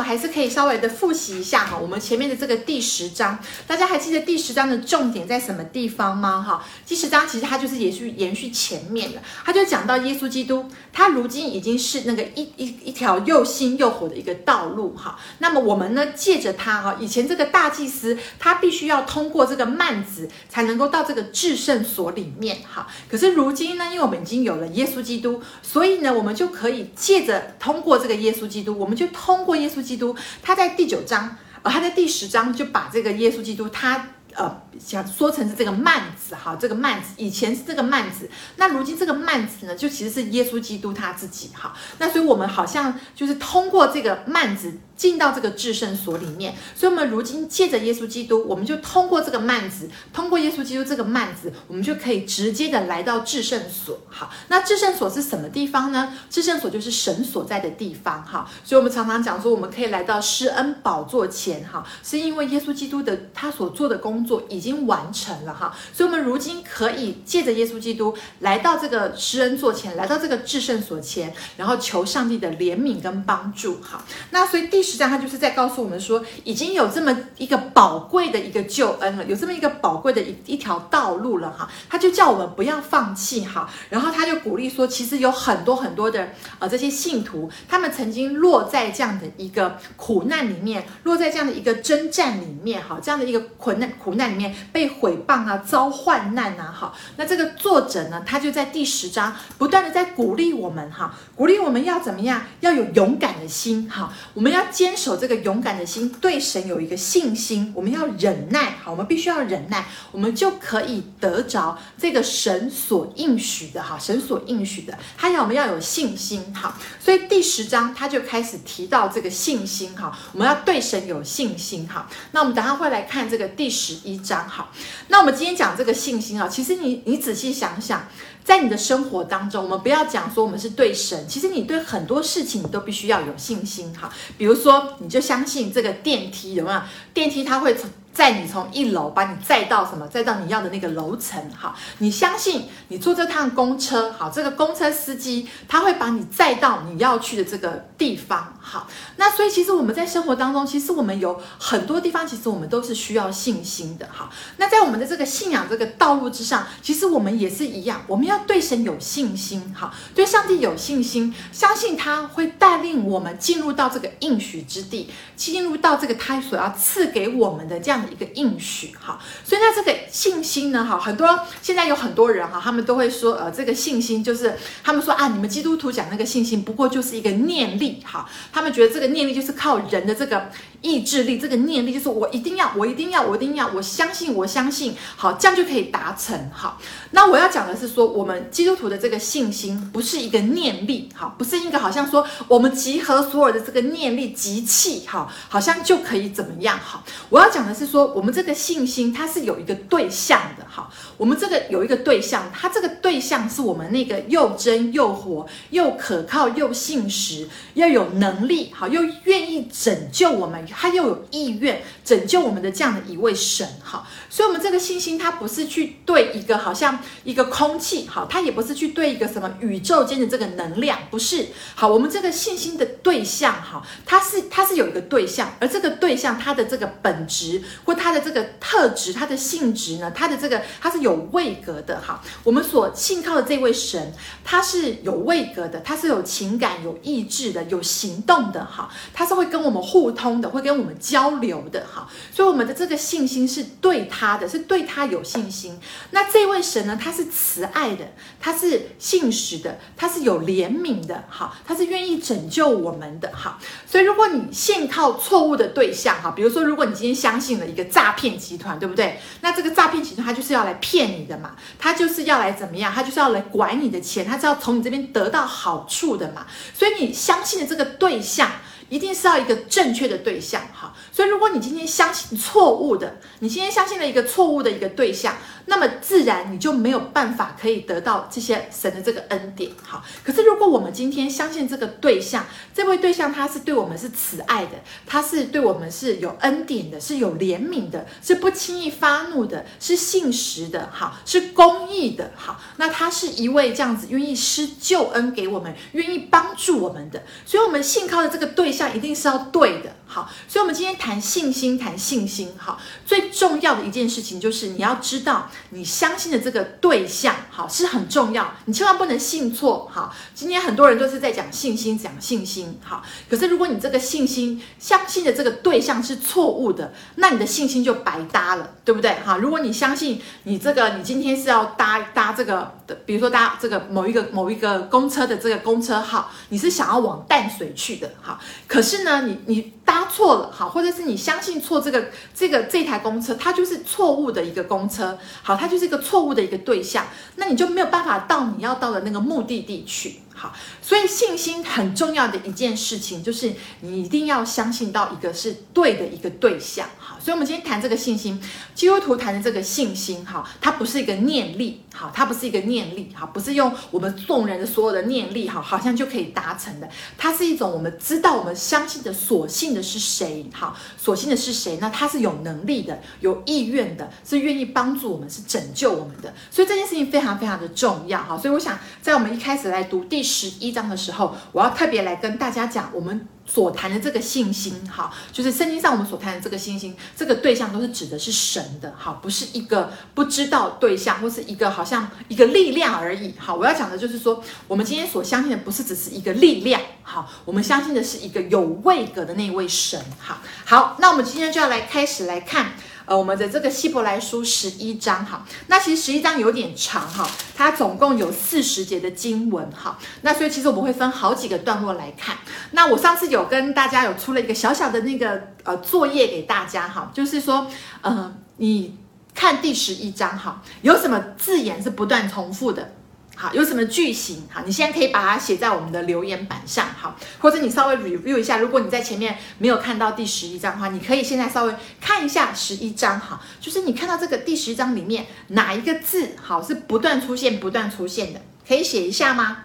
还是可以稍微的复习一下哈，我们前面的这个第十章，大家还记得第十章的重点在什么地方吗？哈，第十章其实它就是延续延续前面的，它就讲到耶稣基督，他如今已经是那个一一一条又新又火的一个道路哈。那么我们呢，借着他哈，以前这个大祭司他必须要通过这个幔子才能够到这个至圣所里面哈。可是如今呢，因为我们已经有了耶稣基督，所以呢，我们就可以借着通过这个耶稣基督，我们就通过耶稣基督，他在第九章，呃，他在第十章就把这个耶稣基督他。呃，想说成是这个曼子哈，这个曼子以前是这个曼子，那如今这个曼子呢，就其实是耶稣基督他自己哈。那所以我们好像就是通过这个曼子进到这个至圣所里面，所以我们如今借着耶稣基督，我们就通过这个幔子，通过耶稣基督这个幔子，我们就可以直接的来到至圣所。好，那至圣所是什么地方呢？至圣所就是神所在的地方哈。所以我们常常讲说，我们可以来到施恩宝座前哈，是因为耶稣基督的他所做的工。作已经完成了哈，所以我们如今可以借着耶稣基督来到这个施恩座前，来到这个至圣所前，然后求上帝的怜悯跟帮助哈。那所以第实际上他就是在告诉我们说，已经有这么一个宝贵的一个救恩了，有这么一个宝贵的一一条道路了哈。他就叫我们不要放弃哈，然后他就鼓励说，其实有很多很多的呃这些信徒，他们曾经落在这样的一个苦难里面，落在这样的一个征战里面哈，这样的一个困难苦。难里面被毁谤啊，遭患难啊，哈，那这个作者呢，他就在第十章不断的在鼓励我们哈，鼓励我们要怎么样，要有勇敢的心哈，我们要坚守这个勇敢的心，对神有一个信心，我们要忍耐，好，我们必须要忍耐，我们就可以得着这个神所应许的哈，神所应许的，他要我们要有信心哈，所以第十章他就开始提到这个信心哈，我们要对神有信心哈，那我们等下会来看这个第十。一章好，那我们今天讲这个信心啊，其实你你仔细想想，在你的生活当中，我们不要讲说我们是对神，其实你对很多事情你都必须要有信心哈。比如说，你就相信这个电梯有没有？电梯它会载你从一楼把你载到什么？载到你要的那个楼层，好，你相信你坐这趟公车，好，这个公车司机他会把你载到你要去的这个地方，好，那所以其实我们在生活当中，其实我们有很多地方，其实我们都是需要信心的，好，那在我们的这个信仰这个道路之上，其实我们也是一样，我们要对神有信心，好，对上帝有信心，相信他会带领我们进入到这个应许之地，进入到这个他所要赐给我们的这样。一个应许哈，所以那这个信心呢哈，很多现在有很多人哈，他们都会说呃，这个信心就是他们说啊，你们基督徒讲那个信心不过就是一个念力哈，他们觉得这个念力就是靠人的这个意志力，这个念力就是我一定要，我一定要，我一定要，我相信，我相信，好，这样就可以达成哈。那我要讲的是说，我们基督徒的这个信心不是一个念力哈，不是一个好像说我们集合所有的这个念力集气哈，好像就可以怎么样哈。我要讲的是。说我们这个信心，它是有一个对象的哈。我们这个有一个对象，它这个对象是我们那个又真又活又可靠又信实，要有能力哈，又愿意拯救我们，他又有意愿拯救我们的这样的一位神哈。所以，我们这个信心，它不是去对一个好像一个空气哈，它也不是去对一个什么宇宙间的这个能量，不是。好，我们这个信心的对象哈，它是它是有一个对象，而这个对象它的这个本质。或它的这个特质，它的性质呢？它的这个它是有位格的哈。我们所信靠的这位神，他是有位格的，他是有情感、有意志的、有行动的哈。他是会跟我们互通的，会跟我们交流的哈。所以我们的这个信心是对他的，是对他有信心。那这位神呢？他是慈爱的，他是信实的，他是有怜悯的哈，他是愿意拯救我们的哈。所以如果你信靠错误的对象哈，比如说如果你今天相信了。一个诈骗集团，对不对？那这个诈骗集团，他就是要来骗你的嘛，他就是要来怎么样？他就是要来拐你的钱，他是要从你这边得到好处的嘛。所以你相信的这个对象，一定是要一个正确的对象哈。所以如果你今天相信错误的，你今天相信了一个错误的一个对象。那么自然你就没有办法可以得到这些神的这个恩典，好。可是如果我们今天相信这个对象，这位对象他是对我们是慈爱的，他是对我们是有恩典的，是有怜悯的，是不轻易发怒的，是信实的，好，是公义的，好。那他是一位这样子愿意施救恩给我们，愿意帮助我们的。所以，我们信靠的这个对象。一定是要对的。好，所以我们今天谈信心，谈信心，好，最重要的一件事情就是你要知道，你相信的这个对象，好，是很重要，你千万不能信错。好，今天很多人都是在讲信心，讲信心，好，可是如果你这个信心相信的这个对象是错误的，那你的信心就白搭了，对不对？哈，如果你相信你这个，你今天是要搭搭这个的，比如说搭这个某一个某一个公车的这个公车号，你是想要往淡水去的，好，可是呢，你你。搭错了，好，或者是你相信错这个这个这台公车，它就是错误的一个公车，好，它就是一个错误的一个对象，那你就没有办法到你要到的那个目的地去。好，所以信心很重要的一件事情，就是你一定要相信到一个是对的一个对象。所以我们今天谈这个信心，基督徒谈的这个信心，哈，它不是一个念力，好，它不是一个念力，哈，不是用我们众人的所有的念力，哈，好像就可以达成的。它是一种我们知道我们相信的所信的是谁，哈，所信的是谁？那他是有能力的，有意愿的，是愿意帮助我们，是拯救我们的。所以这件事情非常非常的重要，哈。所以我想在我们一开始来读第。十一章的时候，我要特别来跟大家讲，我们所谈的这个信心，哈，就是圣经上我们所谈的这个信心，这个对象都是指的是神的，哈，不是一个不知道对象，或是一个好像一个力量而已，好，我要讲的就是说，我们今天所相信的不是只是一个力量，好，我们相信的是一个有位格的那位神，好，好，那我们今天就要来开始来看。呃，我们的这个希伯来书十一章哈，那其实十一章有点长哈，它总共有四十节的经文哈，那所以其实我们会分好几个段落来看。那我上次有跟大家有出了一个小小的那个呃作业给大家哈，就是说，呃，你看第十一章哈，有什么字眼是不断重复的？好，有什么句型？好，你现在可以把它写在我们的留言板上，好，或者你稍微 review 一下。如果你在前面没有看到第十一章的话，你可以现在稍微看一下十一章，好，就是你看到这个第十一章里面哪一个字，好，是不断出现、不断出现的，可以写一下吗？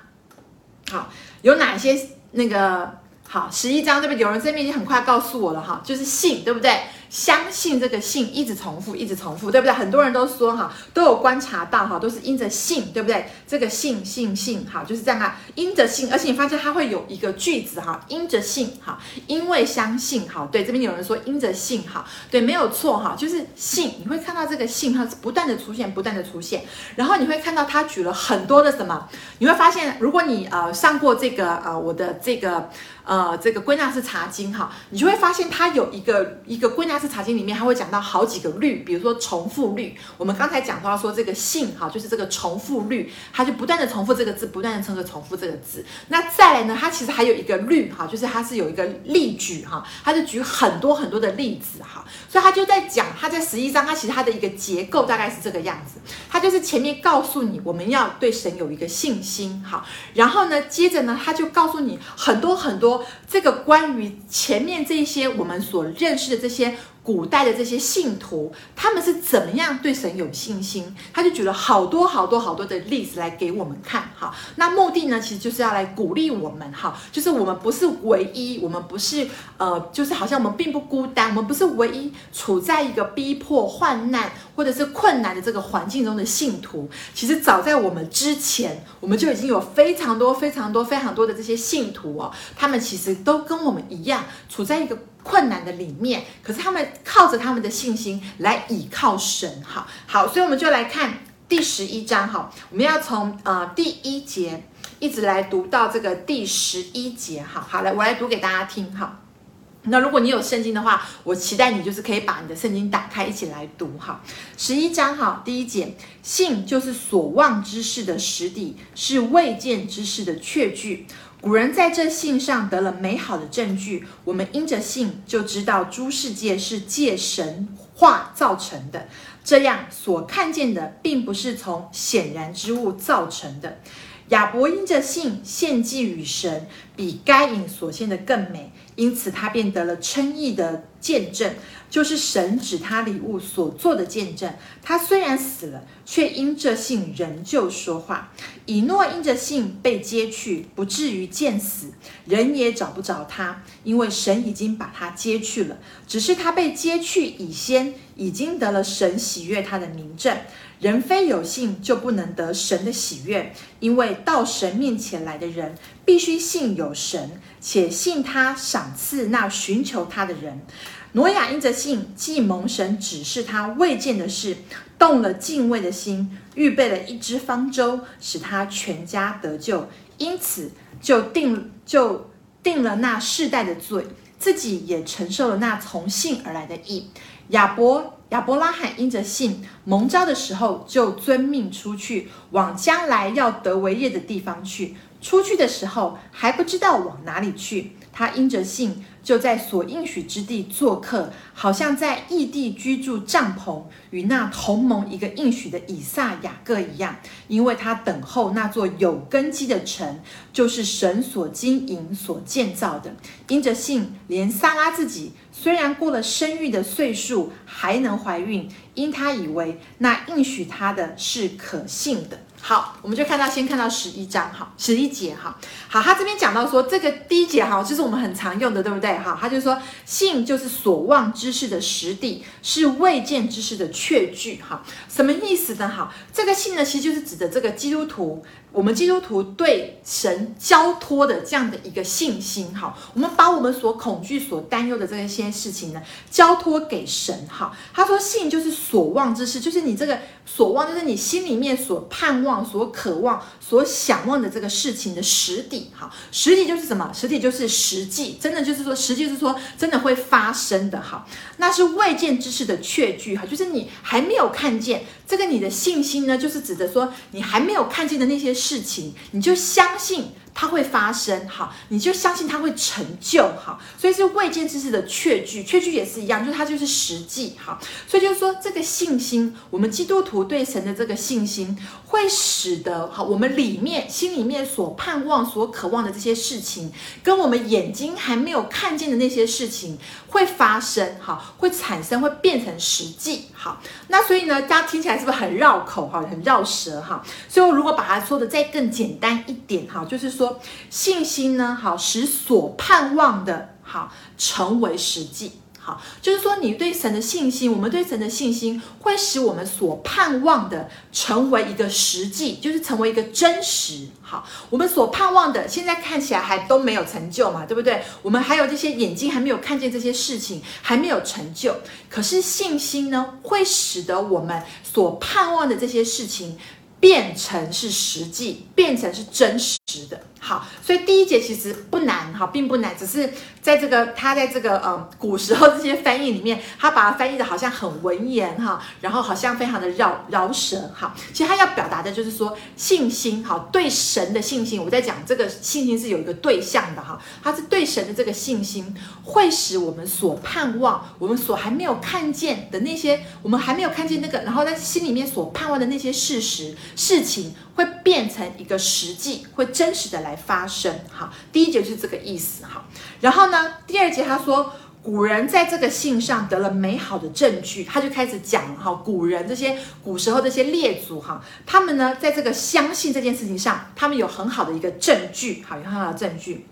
好，有哪些那个好十一章对不对？有人这边已经很快告诉我了哈，就是信，对不对？相信这个信一直重复，一直重复，对不对？很多人都说哈，都有观察到哈，都是因着信，对不对？这个信信信，哈，就是这样啊，因着信，而且你发现它会有一个句子哈，因着信，哈，因为相信，哈，对，这边有人说因着信，哈，对，没有错哈，就是信，你会看到这个信它是不断的出现，不断的出现，然后你会看到他举了很多的什么，你会发现，如果你呃上过这个呃我的这个。呃，这个归纳式查经哈，你就会发现它有一个一个归纳式查经里面，它会讲到好几个律，比如说重复律。我们刚才讲到说这个信哈，就是这个重复律，它就不断的重复这个字，不断的重复重复这个字。那再来呢，它其实还有一个律哈，就是它是有一个例举哈，它就举很多很多的例子哈。所以他就在讲，他在十一章，他其实他的一个结构大概是这个样子，他就是前面告诉你我们要对神有一个信心哈，然后呢，接着呢，他就告诉你很多很多。这个关于前面这些我们所认识的这些。古代的这些信徒，他们是怎么样对神有信心？他就举了好多好多好多的例子来给我们看，哈。那目的呢，其实就是要来鼓励我们，哈，就是我们不是唯一，我们不是呃，就是好像我们并不孤单，我们不是唯一处在一个逼迫、患难或者是困难的这个环境中的信徒。其实早在我们之前，我们就已经有非常多、非常多、非常多的这些信徒哦，他们其实都跟我们一样，处在一个。困难的里面，可是他们靠着他们的信心来倚靠神，好好，所以我们就来看第十一章，哈，我们要从呃第一节一直来读到这个第十一节，哈，好，来我来读给大家听，哈。那如果你有圣经的话，我期待你就是可以把你的圣经打开一起来读，哈。十一章，哈，第一节，信就是所望之事的实底，是未见之事的确据。古人在这信上得了美好的证据，我们因着信就知道诸世界是借神话造成的，这样所看见的并不是从显然之物造成的。亚伯因着信献祭与神，比该隐所献的更美，因此他便得了称义的见证。就是神指他礼物所做的见证，他虽然死了，却因着信仍旧说话。以诺因着信被接去，不至于见死，人也找不着他，因为神已经把他接去了。只是他被接去以先，已经得了神喜悦他的名证。人非有信，就不能得神的喜悦，因为到神面前来的人，必须信有神，且信他赏赐那寻求他的人。挪亚因着信，既蒙神指示他未见的事，动了敬畏的心，预备了一只方舟，使他全家得救。因此就定就定了那世代的罪，自己也承受了那从信而来的义。亚伯亚伯拉罕因着信蒙召的时候，就遵命出去，往将来要得为业的地方去。出去的时候还不知道往哪里去，他因着信。就在所应许之地做客，好像在异地居住帐篷，与那同盟一个应许的以撒、雅各一样，因为他等候那座有根基的城，就是神所经营、所建造的。因着信，连撒拉自己虽然过了生育的岁数，还能怀孕，因他以为那应许他的是可信的。好，我们就看到，先看到十一章，哈，十一节，哈，好，他这边讲到说，这个第一节，哈，就是我们很常用的，对不对？哈，他就说，信就是所望之事的实底，是未见之事的确据，哈，什么意思呢？哈，这个信呢，其实就是指的这个基督徒。我们基督徒对神交托的这样的一个信心，哈，我们把我们所恐惧、所担忧的这些事情呢，交托给神，哈。他说，信就是所望之事，就是你这个所望，就是你心里面所盼望、所渴望、所想望的这个事情的实底，哈。实底就是什么？实底就是实际，真的就是说，实际就是说，真的会发生的，哈。那是未见之事的确据，哈，就是你还没有看见这个，你的信心呢，就是指的说，你还没有看见的那些。事情，你就相信。它会发生，好，你就相信它会成就，好，所以是未见之事的确据，确据也是一样，就是它就是实际，好，所以就是说这个信心，我们基督徒对神的这个信心，会使得好，我们里面心里面所盼望、所渴望的这些事情，跟我们眼睛还没有看见的那些事情会发生，好，会产生，会变成实际，好，那所以呢，大家听起来是不是很绕口，哈，很绕舌，哈，所以我如果把它说的再更简单一点，哈，就是说。信心呢，好，使所盼望的好成为实际，好，就是说你对神的信心，我们对神的信心会使我们所盼望的成为一个实际，就是成为一个真实，好，我们所盼望的现在看起来还都没有成就嘛，对不对？我们还有这些眼睛还没有看见这些事情，还没有成就，可是信心呢，会使得我们所盼望的这些事情变成是实际，变成是真实的。好，所以第一节其实不难，哈，并不难，只是在这个他在这个呃古时候这些翻译里面，他把它翻译的好像很文言哈，然后好像非常的绕绕舌，哈，其实他要表达的就是说信心，哈，对神的信心。我在讲这个信心是有一个对象的哈，他是对神的这个信心，会使我们所盼望、我们所还没有看见的那些，我们还没有看见那个，然后在心里面所盼望的那些事实、事情，会变成一个实际，会真实的来。发生哈，第一节是这个意思哈，然后呢，第二节他说古人在这个信上得了美好的证据，他就开始讲哈，古人这些古时候这些列祖哈，他们呢在这个相信这件事情上，他们有很好的一个证据，好，有很好的证据。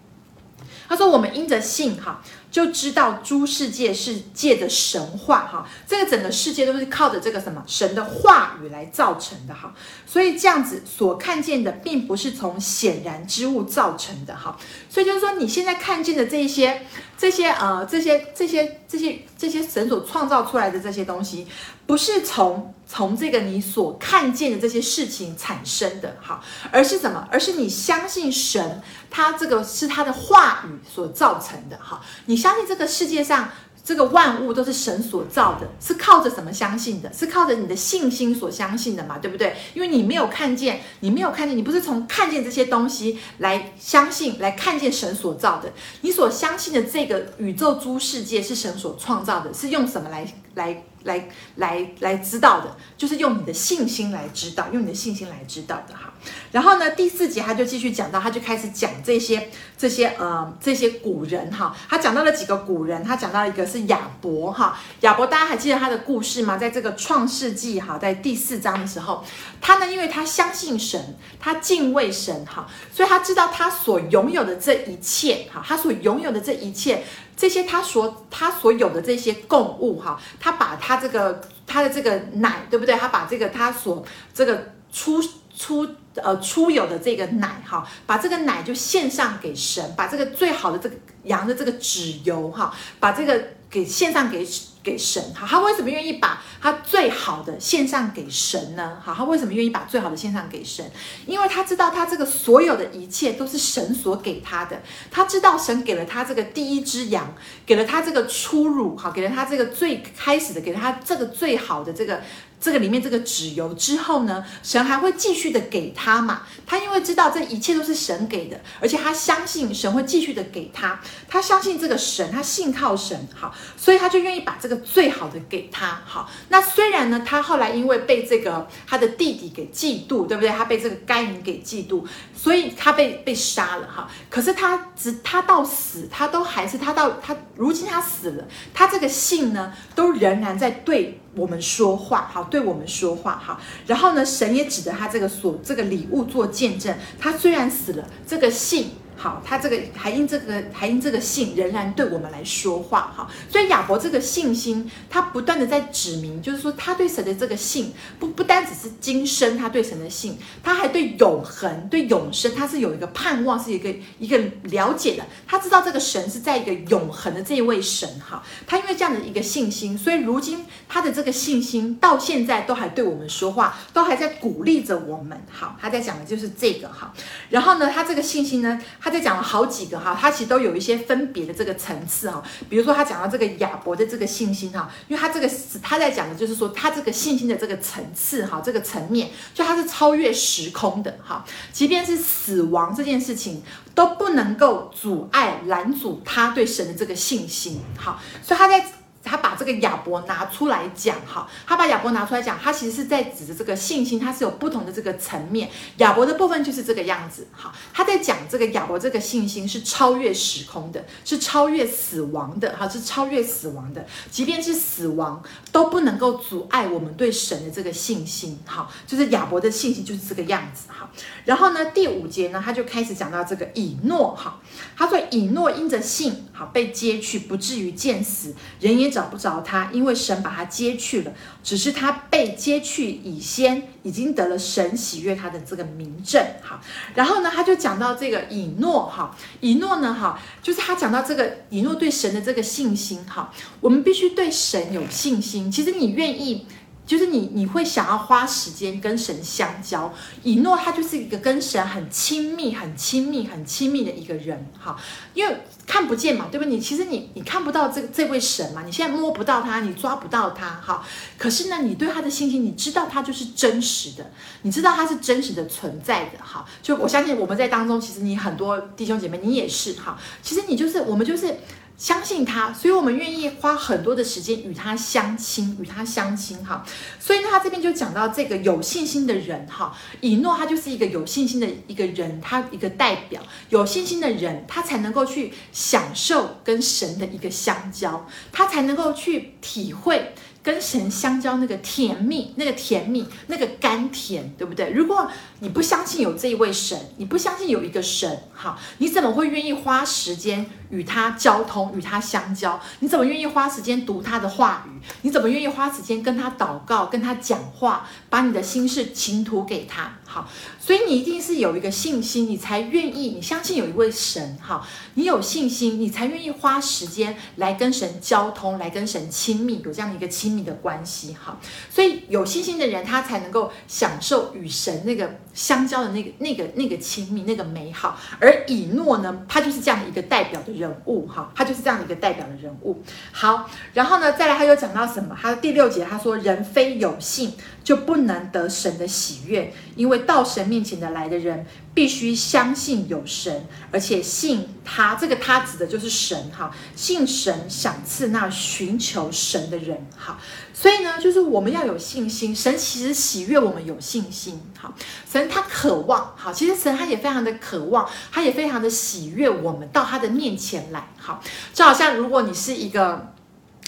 他说我们因着信哈。就知道诸世界是借的神话哈，这个整个世界都是靠着这个什么神的话语来造成的哈，所以这样子所看见的并不是从显然之物造成的哈，所以就是说你现在看见的这些这些呃这些这些这些这些神所创造出来的这些东西，不是从从这个你所看见的这些事情产生的哈，而是什么？而是你相信神，他这个是他的话语所造成的哈，你。相信这个世界上这个万物都是神所造的，是靠着什么相信的？是靠着你的信心所相信的嘛？对不对？因为你没有看见，你没有看见，你不是从看见这些东西来相信，来看见神所造的。你所相信的这个宇宙诸世界是神所创造的，是用什么来来？来来来知道的，就是用你的信心来知道，用你的信心来知道的哈。然后呢，第四节他就继续讲到，他就开始讲这些这些呃这些古人哈。他讲到了几个古人，他讲到一个是亚伯哈。亚伯大家还记得他的故事吗？在这个创世纪哈，在第四章的时候，他呢，因为他相信神，他敬畏神哈，所以他知道他所拥有的这一切哈，他所拥有的这一切。这些他所他所有的这些供物哈，他把他这个他的这个奶对不对？他把这个他所这个出出呃出有的这个奶哈，把这个奶就献上给神，把这个最好的这个羊的这个脂油哈，把这个给献上给。给神哈，他为什么愿意把他最好的献上给神呢？好，他为什么愿意把最好的献上给神？因为他知道他这个所有的一切都是神所给他的。他知道神给了他这个第一只羊，给了他这个初乳，好，给了他这个最开始的，给了他这个最好的这个。这个里面这个脂油之后呢，神还会继续的给他嘛？他因为知道这一切都是神给的，而且他相信神会继续的给他，他相信这个神，他信靠神，好，所以他就愿意把这个最好的给他，好。那虽然呢，他后来因为被这个他的弟弟给嫉妒，对不对？他被这个该隐给嫉妒，所以他被被杀了，哈。可是他直他到死，他都还是他到他如今他死了，他这个信呢，都仍然在对。我们说话好，对我们说话好，然后呢，神也指着他这个所这个礼物做见证。他虽然死了，这个信。好，他这个还因这个还因这个信仍然对我们来说话哈，所以亚伯这个信心，他不断的在指明，就是说他对神的这个信不不单只是今生他对神的信，他还对永恒对永生他是有一个盼望，是一个一个了解的。他知道这个神是在一个永恒的这一位神哈，他因为这样的一个信心，所以如今他的这个信心到现在都还对我们说话，都还在鼓励着我们。好，他在讲的就是这个哈，然后呢，他这个信心呢，他。在讲了好几个哈，他其实都有一些分别的这个层次哈。比如说他讲到这个亚伯的这个信心哈，因为他这个他在讲的就是说他这个信心的这个层次哈，这个层面就他是超越时空的哈，即便是死亡这件事情都不能够阻碍拦阻他对神的这个信心哈，所以他在。他把这个亚伯拿出来讲，哈，他把亚伯拿出来讲，他其实是在指着这个信心，他是有不同的这个层面。亚伯的部分就是这个样子，哈，他在讲这个亚伯这个信心是超越时空的，是超越死亡的，哈，是超越死亡的，即便是死亡都不能够阻碍我们对神的这个信心，哈，就是亚伯的信心就是这个样子，哈。然后呢，第五节呢，他就开始讲到这个以诺，哈，他说以诺因着信，被接去，不至于见死，人也。找不着他，因为神把他接去了。只是他被接去以先，已经得了神喜悦他的这个明证。好，然后呢，他就讲到这个以诺，哈，以诺呢，哈，就是他讲到这个以诺对神的这个信心，哈，我们必须对神有信心。其实你愿意。就是你，你会想要花时间跟神相交。以诺他就是一个跟神很亲密、很亲密、很亲密的一个人，哈，因为看不见嘛，对不对？你其实你你看不到这这位神嘛，你现在摸不到他，你抓不到他，哈。可是呢，你对他的信心，你知道他就是真实的，你知道他是真实的存在的，哈。就我相信我们在当中，其实你很多弟兄姐妹，你也是，哈。其实你就是我们就是。相信他，所以我们愿意花很多的时间与他相亲，与他相亲哈。所以呢，他这边就讲到这个有信心的人哈，以诺他就是一个有信心的一个人，他一个代表，有信心的人，他才能够去享受跟神的一个相交，他才能够去体会。跟神相交那个甜蜜，那个甜蜜，那个甘甜，对不对？如果你不相信有这一位神，你不相信有一个神，好，你怎么会愿意花时间与他交通，与他相交？你怎么愿意花时间读他的话语？你怎么愿意花时间跟他祷告，跟他讲话，把你的心事倾吐给他？好，所以你一定是有一个信心，你才愿意，你相信有一位神，好，你有信心，你才愿意花时间来跟神交通，来跟神亲密，有这样的一个亲密的关系，好，所以有信心的人，他才能够享受与神那个相交的那个、那个、那个亲密、那个美好。而以诺呢，他就是这样的一个代表的人物，哈，他就是这样的一个代表的人物。好，然后呢，再来他又讲到什么？他的第六节他说：“人非有信，就不能得神的喜悦，因为。”到神面前的来的人，必须相信有神，而且信他。这个他指的就是神哈，信神赏赐那寻求神的人哈。所以呢，就是我们要有信心。神其实喜悦我们有信心哈。神他渴望哈，其实神他也非常的渴望，他也非常的喜悦我们到他的面前来哈。就好像如果你是一个。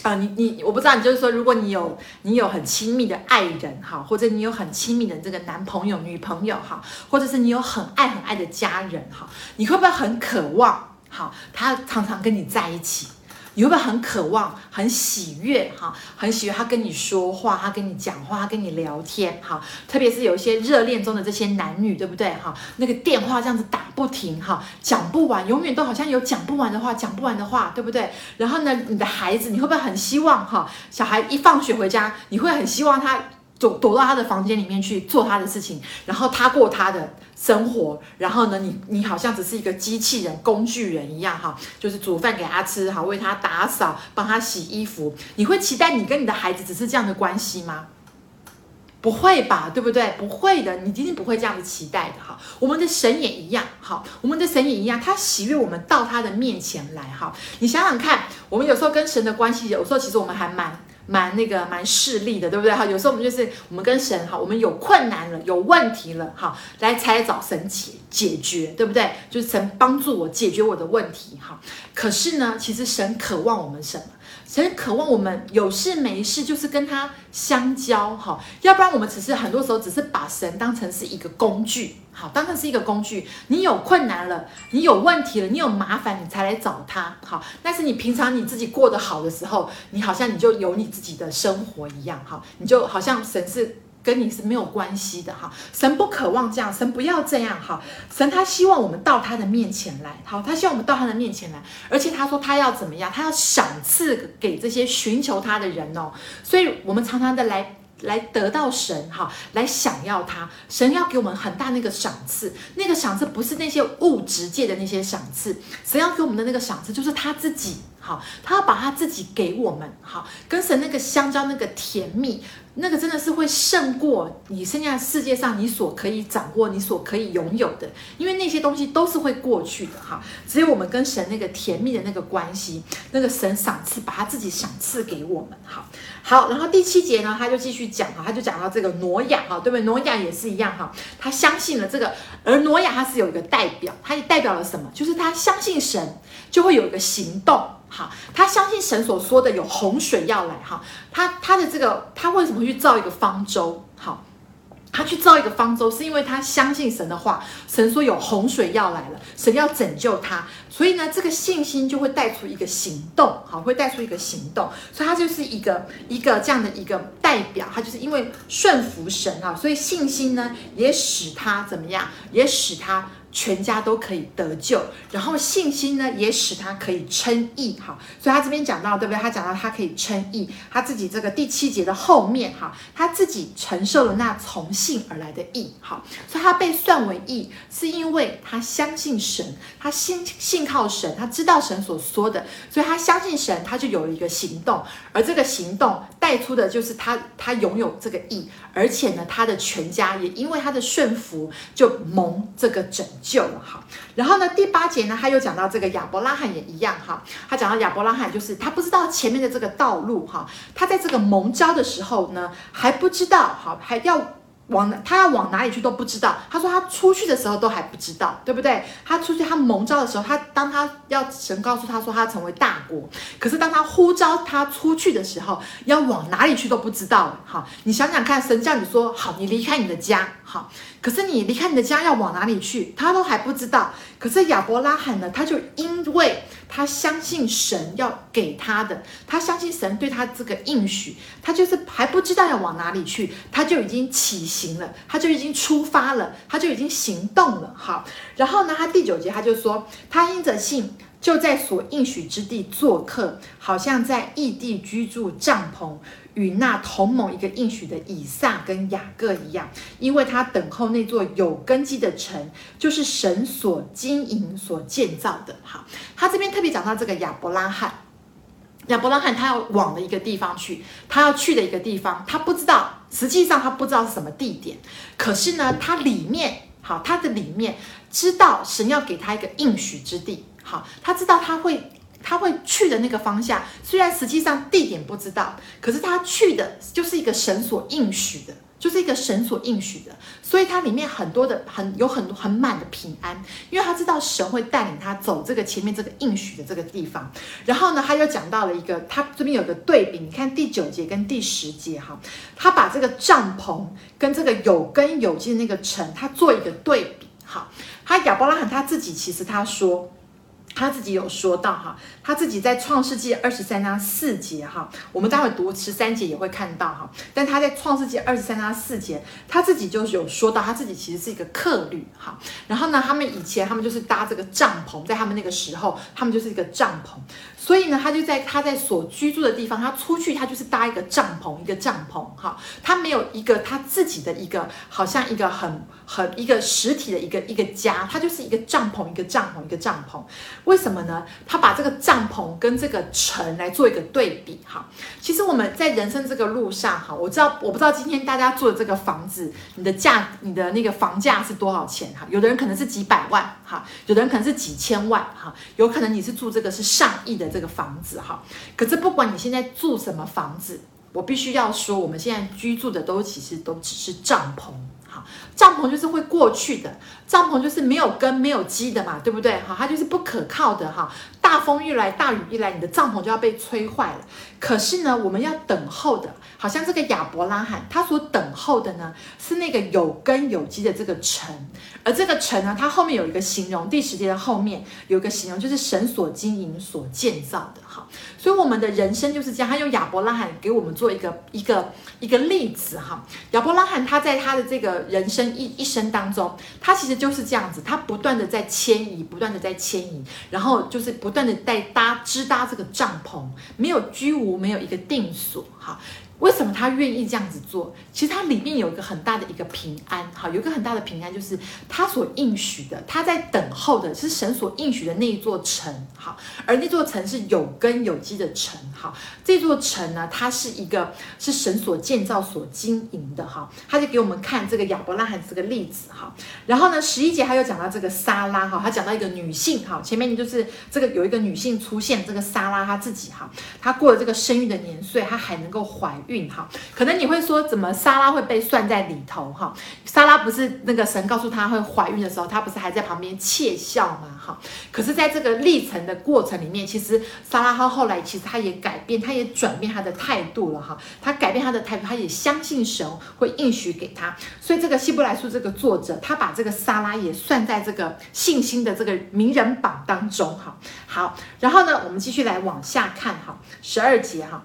啊，你你我不知道，你就是说，如果你有你有很亲密的爱人哈，或者你有很亲密的这个男朋友、女朋友哈，或者是你有很爱很爱的家人哈，你会不会很渴望好，他常常跟你在一起？你会不会很渴望、很喜悦哈？很喜悦他跟你说话，他跟你讲话，他跟你聊天哈。特别是有一些热恋中的这些男女，对不对哈？那个电话这样子打不停哈，讲不完，永远都好像有讲不完的话，讲不完的话，对不对？然后呢，你的孩子，你会不会很希望哈？小孩一放学回家，你会很希望他躲躲到他的房间里面去做他的事情，然后他过他的。生活，然后呢，你你好像只是一个机器人、工具人一样哈，就是煮饭给他吃，哈，为他打扫，帮他洗衣服。你会期待你跟你的孩子只是这样的关系吗？不会吧，对不对？不会的，你一定不会这样子期待的哈。我们的神也一样，哈，我们的神也一样，他喜悦我们到他的面前来哈。你想想看，我们有时候跟神的关系，有时候其实我们还蛮。蛮那个蛮势利的，对不对？哈，有时候我们就是我们跟神哈，我们有困难了，有问题了，哈，来才找神解解决，对不对？就是神帮助我解决我的问题，哈。可是呢，其实神渴望我们什么？神渴望我们有事没事就是跟他相交，哈。要不然我们只是很多时候只是把神当成是一个工具。好，当成是一个工具。你有困难了，你有问题了，你有麻烦，你才来找他。好，但是你平常你自己过得好的时候，你好像你就有你自己的生活一样。哈，你就好像神是跟你是没有关系的。哈，神不渴望这样，神不要这样。哈，神他希望我们到他的面前来。好，他希望我们到他的面前来，而且他说他要怎么样？他要赏赐给这些寻求他的人哦。所以我们常常的来。来得到神哈，来想要他，神要给我们很大那个赏赐，那个赏赐不是那些物质界的那些赏赐，神要给我们的那个赏赐就是他自己，好，他要把他自己给我们，好，跟神那个香蕉那个甜蜜。那个真的是会胜过你现在世界上你所可以掌握、你所可以拥有的，因为那些东西都是会过去的哈。只有我们跟神那个甜蜜的那个关系，那个神赏赐，把他自己赏赐给我们。好，好，然后第七节呢，他就继续讲哈，他就讲到这个挪亚哈，对不对？挪亚也是一样哈，他相信了这个，而挪亚他是有一个代表，他也代表了什么？就是他相信神，就会有一个行动。好，他相信神所说的有洪水要来。哈，他他的这个，他为什么会去造一个方舟？好，他去造一个方舟，是因为他相信神的话。神说有洪水要来了，神要拯救他，所以呢，这个信心就会带出一个行动。好，会带出一个行动，所以他就是一个一个这样的一个代表。他就是因为顺服神啊，所以信心呢，也使他怎么样？也使他。全家都可以得救，然后信心呢，也使他可以称义，哈，所以他这边讲到，对不对？他讲到他可以称义，他自己这个第七节的后面，哈，他自己承受了那从信而来的义，哈，所以他被算为义，是因为他相信神，他信信靠神，他知道神所说的，所以他相信神，他就有了一个行动，而这个行动带出的就是他他拥有这个义，而且呢，他的全家也因为他的顺服，就蒙这个拯救。了哈，然后呢，第八节呢，他又讲到这个亚伯拉罕也一样哈，他讲到亚伯拉罕就是他不知道前面的这个道路哈，他在这个蒙召的时候呢，还不知道好，还要。往他要往哪里去都不知道。他说他出去的时候都还不知道，对不对？他出去他蒙召的时候，他当他要神告诉他说他成为大国，可是当他呼召他出去的时候，要往哪里去都不知道。好，你想想看，神叫你说好，你离开你的家，好，可是你离开你的家要往哪里去，他都还不知道。可是亚伯拉罕呢，他就因为。他相信神要给他的，他相信神对他这个应许，他就是还不知道要往哪里去，他就已经起行了，他就已经出发了，他就已经行动了。好，然后呢，他第九节他就说，他因着信就在所应许之地做客，好像在异地居住帐篷。与那同蒙一个应许的以撒跟雅各一样，因为他等候那座有根基的城，就是神所经营、所建造的。好，他这边特别讲到这个亚伯拉罕，亚伯拉罕他要往的一个地方去，他要去的一个地方，他不知道，实际上他不知道是什么地点，可是呢，他里面，好，他的里面知道神要给他一个应许之地，好，他知道他会。他会去的那个方向，虽然实际上地点不知道，可是他去的就是一个神所应许的，就是一个神所应许的，所以他里面很多的很有很多很满的平安，因为他知道神会带领他走这个前面这个应许的这个地方。然后呢，他又讲到了一个，他这边有个对比，你看第九节跟第十节哈，他把这个帐篷跟这个有根有基的那个城，他做一个对比。好，他亚伯拉罕他自己其实他说。他自己有说到哈，他自己在创世纪二十三章四节哈，我们待会读十三节也会看到哈。但他在创世纪二十三章四节，他自己就是有说到，他自己其实是一个客旅哈。然后呢，他们以前他们就是搭这个帐篷，在他们那个时候，他们就是一个帐篷。所以呢，他就在他在所居住的地方，他出去他就是搭一个帐篷，一个帐篷哈。他没有一个他自己的一个，好像一个很很一个实体的一个一个家，他就是一个帐篷，一个帐篷，一个帐篷。为什么呢？他把这个帐篷跟这个城来做一个对比哈。其实我们在人生这个路上哈，我知道我不知道今天大家住的这个房子，你的价你的那个房价是多少钱哈？有的人可能是几百万哈，有的人可能是几千万哈，有可能你是住这个是上亿的这个房子哈。可是不管你现在住什么房子，我必须要说，我们现在居住的都其实都只是帐篷。帐篷就是会过去的，帐篷就是没有根没有基的嘛，对不对？哈，它就是不可靠的哈。大风一来，大雨一来，你的帐篷就要被吹坏了。可是呢，我们要等候的，好像这个亚伯拉罕他所等候的呢，是那个有根有基的这个城。而这个城呢，它后面有一个形容，第十节的后面有一个形容，就是神所经营、所建造的哈。所以我们的人生就是这样，他用亚伯拉罕给我们做一个一个一个例子哈。亚伯拉罕他在他的这个人生一一生当中，他其实就是这样子，他不断的在迁移，不断的在迁移，然后就是不断的在搭支搭这个帐篷，没有居无，没有一个定所哈。为什么他愿意这样子做？其实他里面有一个很大的一个平安，哈，有一个很大的平安，就是他所应许的，他在等候的是神所应许的那一座城，哈，而那座城是有根有基的城，哈，这座城呢，它是一个是神所建造、所经营的，哈，他就给我们看这个亚伯拉罕这个例子，哈，然后呢，十一节他又讲到这个撒拉，哈，他讲到一个女性，哈，前面就是这个有一个女性出现，这个撒拉她自己，哈，她过了这个生育的年岁，她还能够怀孕。哈，可能你会说，怎么莎拉会被算在里头哈？莎拉不是那个神告诉她会怀孕的时候，她不是还在旁边窃笑吗？哈，可是在这个历程的过程里面，其实莎拉她后来其实她也改变，她也转变她的态度了哈。她改变她的态度，她也相信神会应许给她。所以这个希伯来书这个作者，他把这个莎拉也算在这个信心的这个名人榜当中哈。好，然后呢，我们继续来往下看哈，十二节哈。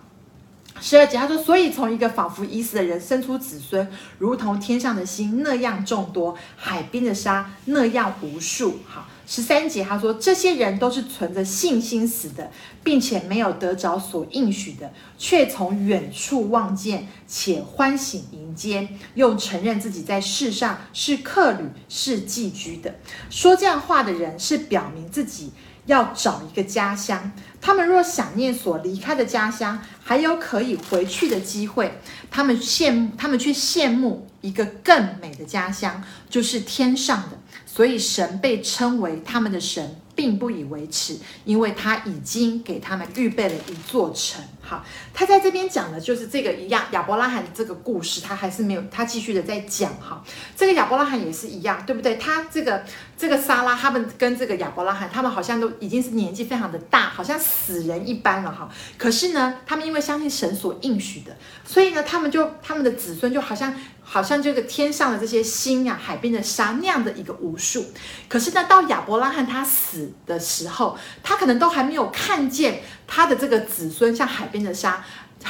十二节，他说：“所以从一个仿佛已死的人生出子孙，如同天上的星那样众多，海边的沙那样无数。”好，十三节他说：“这些人都是存着信心死的，并且没有得着所应许的，却从远处望见，且欢喜迎接，又承认自己在世上是客旅，是寄居的。”说这样话的人是表明自己。要找一个家乡，他们若想念所离开的家乡，还有可以回去的机会，他们羡慕，他们却羡慕一个更美的家乡，就是天上的。所以神被称为他们的神。并不以为耻，因为他已经给他们预备了一座城。好，他在这边讲的就是这个一样，亚伯拉罕的这个故事，他还是没有，他继续的在讲哈。这个亚伯拉罕也是一样，对不对？他这个这个撒拉，他们跟这个亚伯拉罕，他们好像都已经是年纪非常的大，好像死人一般了哈。可是呢，他们因为相信神所应许的，所以呢，他们就他们的子孙就好像。好像这个天上的这些星啊，海边的沙那样的一个无数。可是呢，到亚伯拉罕他死的时候，他可能都还没有看见他的这个子孙像海边的沙，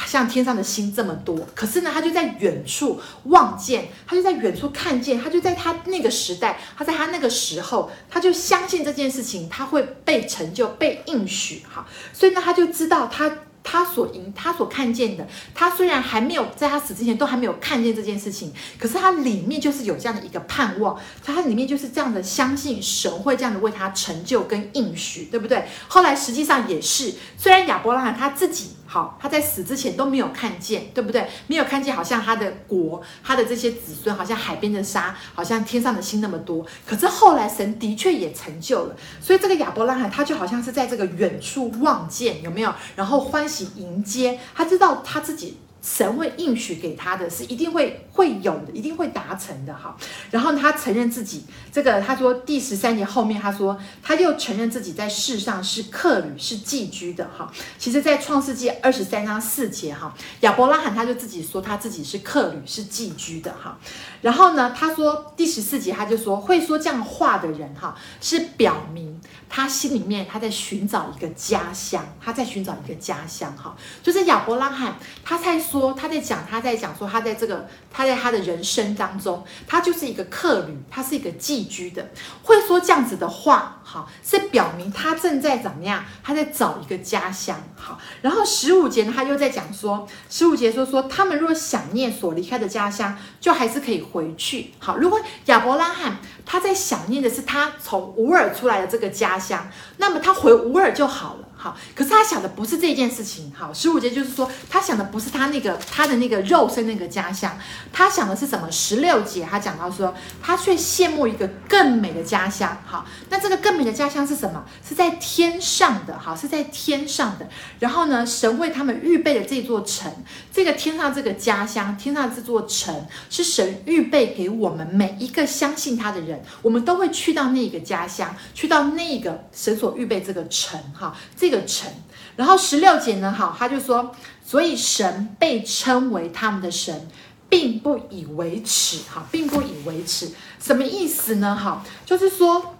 像天上的星这么多。可是呢，他就在远处望见，他就在远处看见，他就在他那个时代，他在他那个时候，他就相信这件事情他会被成就、被应许。哈，所以呢，他就知道他。他所赢，他所看见的，他虽然还没有在他死之前都还没有看见这件事情，可是他里面就是有这样的一个盼望，他里面就是这样的相信神会这样的为他成就跟应许，对不对？后来实际上也是，虽然亚伯拉罕他自己。好，他在死之前都没有看见，对不对？没有看见，好像他的国，他的这些子孙，好像海边的沙，好像天上的星那么多。可是后来神的确也成就了，所以这个亚伯拉罕他就好像是在这个远处望见，有没有？然后欢喜迎接，他知道他自己。神会应许给他的是一定会会有的，一定会达成的哈。然后他承认自己这个，他说第十三节后面他说他又承认自己在世上是客旅是寄居的哈。其实，在创世纪二十三章四节哈，亚伯拉罕他就自己说他自己是客旅是寄居的哈。然后呢，他说第十四节他就说会说这样话的人哈，是表明他心里面他在寻找一个家乡，他在寻找一个家乡哈，就是亚伯拉罕他在。说他在讲，他在讲说，他在这个，他在他的人生当中，他就是一个客旅，他是一个寄居的，会说这样子的话，好，是表明他正在怎么样？他在找一个家乡，好。然后十五节呢，他又在讲说，十五节说说，他们若想念所离开的家乡，就还是可以回去，好。如果亚伯拉罕他在想念的是他从乌尔出来的这个家乡，那么他回乌尔就好了。好，可是他想的不是这件事情。好，十五节就是说，他想的不是他那个他的那个肉身那个家乡，他想的是什么？十六节他讲到说，他却羡慕一个更美的家乡。好，那这个更美的家乡是什么？是在天上的。好，是在天上的。然后呢，神为他们预备的这座城，这个天上这个家乡，天上这座城，是神预备给我们每一个相信他的人，我们都会去到那个家乡，去到那个神所预备这个城。哈，这。个城，然后十六节呢，好，他就说，所以神被称为他们的神，并不以为耻，哈，并不以为耻，什么意思呢？哈，就是说，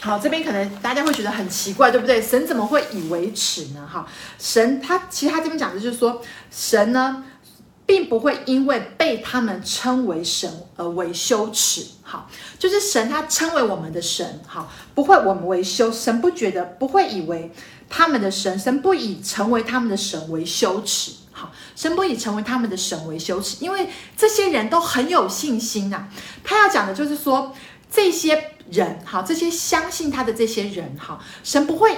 好，这边可能大家会觉得很奇怪，对不对？神怎么会以为耻呢？哈，神他其实他这边讲的就是说，神呢，并不会因为被他们称为神而为羞耻，好，就是神他称为我们的神，好，不会我们为羞，神不觉得，不会以为。他们的神，神不以成为他们的神为羞耻，好，神不以成为他们的神为羞耻，因为这些人都很有信心呐。他要讲的就是说，这些人，好，这些相信他的这些人，好，神不会，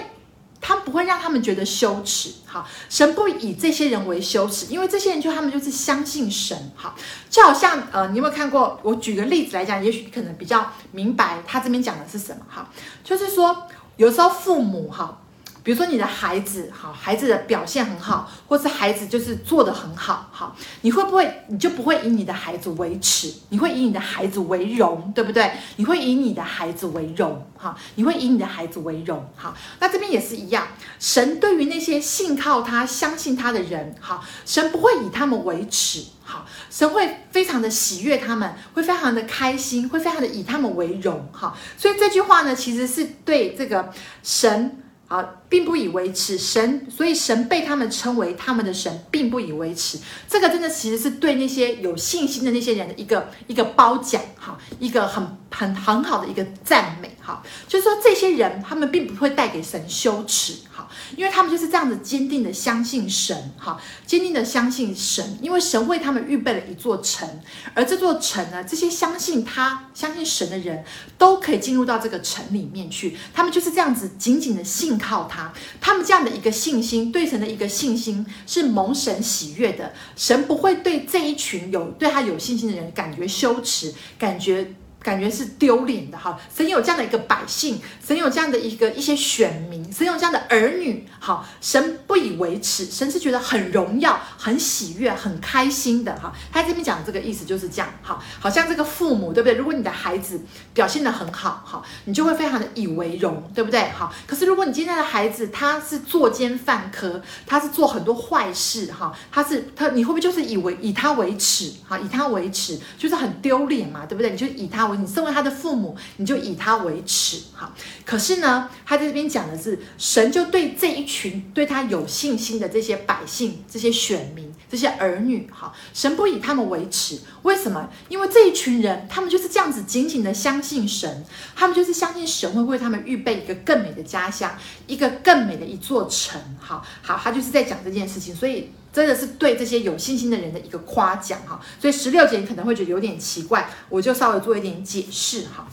他不会让他们觉得羞耻，好，神不以这些人为羞耻，因为这些人就他们就是相信神，好，就好像呃，你有没有看过？我举个例子来讲，也许可能比较明白他这边讲的是什么，好，就是说有时候父母，哈。比如说你的孩子好，孩子的表现很好，或是孩子就是做得很好，好，你会不会你就不会以你的孩子为耻？你会以你的孩子为荣，对不对？你会以你的孩子为荣，哈，你会以你的孩子为荣，好。那这边也是一样，神对于那些信靠他、相信他的人，好，神不会以他们为耻，好，神会非常的喜悦他们，会非常的开心，会非常的以他们为荣，哈。所以这句话呢，其实是对这个神。啊，并不以为耻，神，所以神被他们称为他们的神，并不以为耻。这个真的其实是对那些有信心的那些人的一个一个褒奖，哈，一个很很很好的一个赞美，哈，就是说这些人他们并不会带给神羞耻，哈，因为他们就是这样子坚定的相信神，哈，坚定的相信神，因为神为他们预备了一座城，而这座城呢，这些相信他、相信神的人都可以进入到这个城里面去，他们就是这样子紧紧的信。靠他，他们这样的一个信心，对神的一个信心是蒙神喜悦的。神不会对这一群有对他有信心的人感觉羞耻，感觉。感觉是丢脸的哈，神有这样的一个百姓，神有这样的一个一些选民，神有这样的儿女，好，神不以为耻，神是觉得很荣耀、很喜悦、很开心的哈。他这边讲的这个意思就是这样，好，好像这个父母对不对？如果你的孩子表现得很好，好，你就会非常的以为荣，对不对？好，可是如果你今天的孩子他是作奸犯科，他是做很多坏事哈，他是他，你会不会就是以为以他为耻？哈，以他为耻就是很丢脸嘛，对不对？你就以他为。你身为他的父母，你就以他为耻，哈。可是呢，他在这边讲的是，神就对这一群对他有信心的这些百姓、这些选民、这些儿女，哈，神不以他们为耻。为什么？因为这一群人，他们就是这样子紧紧的相信神，他们就是相信神会为他们预备一个更美的家乡，一个更美的一座城，哈。好，他就是在讲这件事情，所以。真的是对这些有信心的人的一个夸奖哈，所以十六节你可能会觉得有点奇怪，我就稍微做一点解释哈。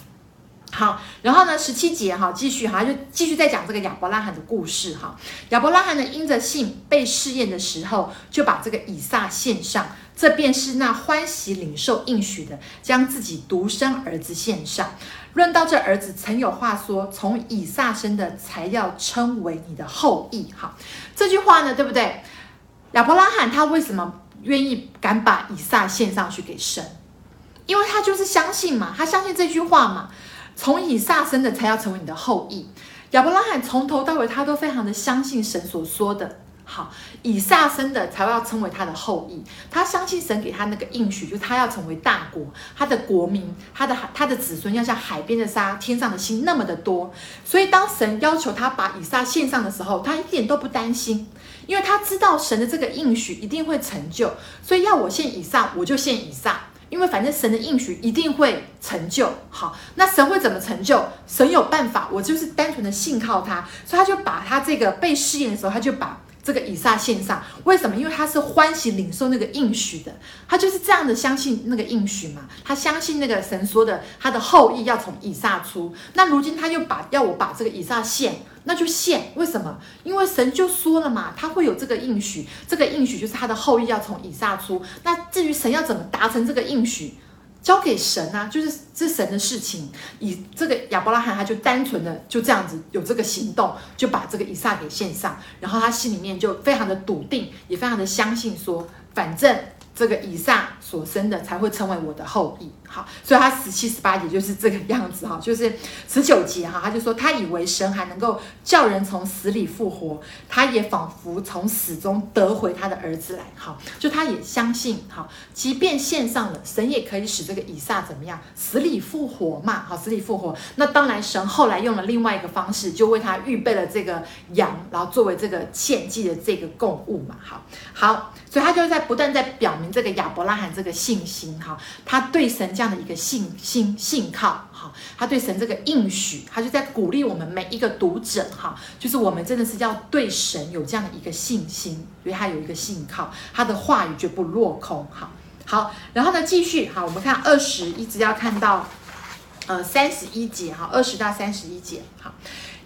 好，然后呢，十七节哈，继续哈，就继续再讲这个亚伯拉罕的故事哈。亚伯拉罕呢，因着信被试验的时候，就把这个以撒献上，这便是那欢喜领受应许的，将自己独生儿子献上。论到这儿子，曾有话说：从以撒生的，才要称为你的后裔。哈，这句话呢，对不对？亚伯拉罕他为什么愿意敢把以撒献上去给神，因为他就是相信嘛，他相信这句话嘛，从以撒生的才要成为你的后裔。亚伯拉罕从头到尾他都非常的相信神所说的。好，以撒生的才要成为他的后裔。他相信神给他那个应许，就是他要成为大国，他的国民，他的他的子孙要像海边的沙，天上的星那么的多。所以当神要求他把以撒献上的时候，他一点都不担心，因为他知道神的这个应许一定会成就。所以要我献以撒，我就献以撒，因为反正神的应许一定会成就。好，那神会怎么成就？神有办法，我就是单纯的信靠他，所以他就把他这个被试验的时候，他就把。这个以撒献上，为什么？因为他是欢喜领受那个应许的，他就是这样的相信那个应许嘛。他相信那个神说的，他的后裔要从以撒出。那如今他又把要我把这个以撒献，那就献。为什么？因为神就说了嘛，他会有这个应许，这个应许就是他的后裔要从以撒出。那至于神要怎么达成这个应许？交给神啊，就是这神的事情。以这个亚伯拉罕，他就单纯的就这样子有这个行动，就把这个以撒给献上，然后他心里面就非常的笃定，也非常的相信说，反正。这个以撒所生的才会成为我的后裔，好，所以他十七十八节就是这个样子哈，就是十九节哈，他就说他以为神还能够叫人从死里复活，他也仿佛从死中得回他的儿子来，好，就他也相信，好，即便献上了，神也可以使这个以撒怎么样，死里复活嘛，好，死里复活，那当然神后来用了另外一个方式，就为他预备了这个羊，然后作为这个献祭的这个供物嘛，好，好，所以他就在不断在表明。这个亚伯拉罕这个信心哈，他对神这样的一个信心信靠哈，他对神这个应许，他就在鼓励我们每一个读者哈，就是我们真的是要对神有这样的一个信心，因为他有一个信靠，他的话语绝不落空哈。好，然后呢，继续哈，我们看二十一直要看到呃三十一节哈，二十到三十一节哈。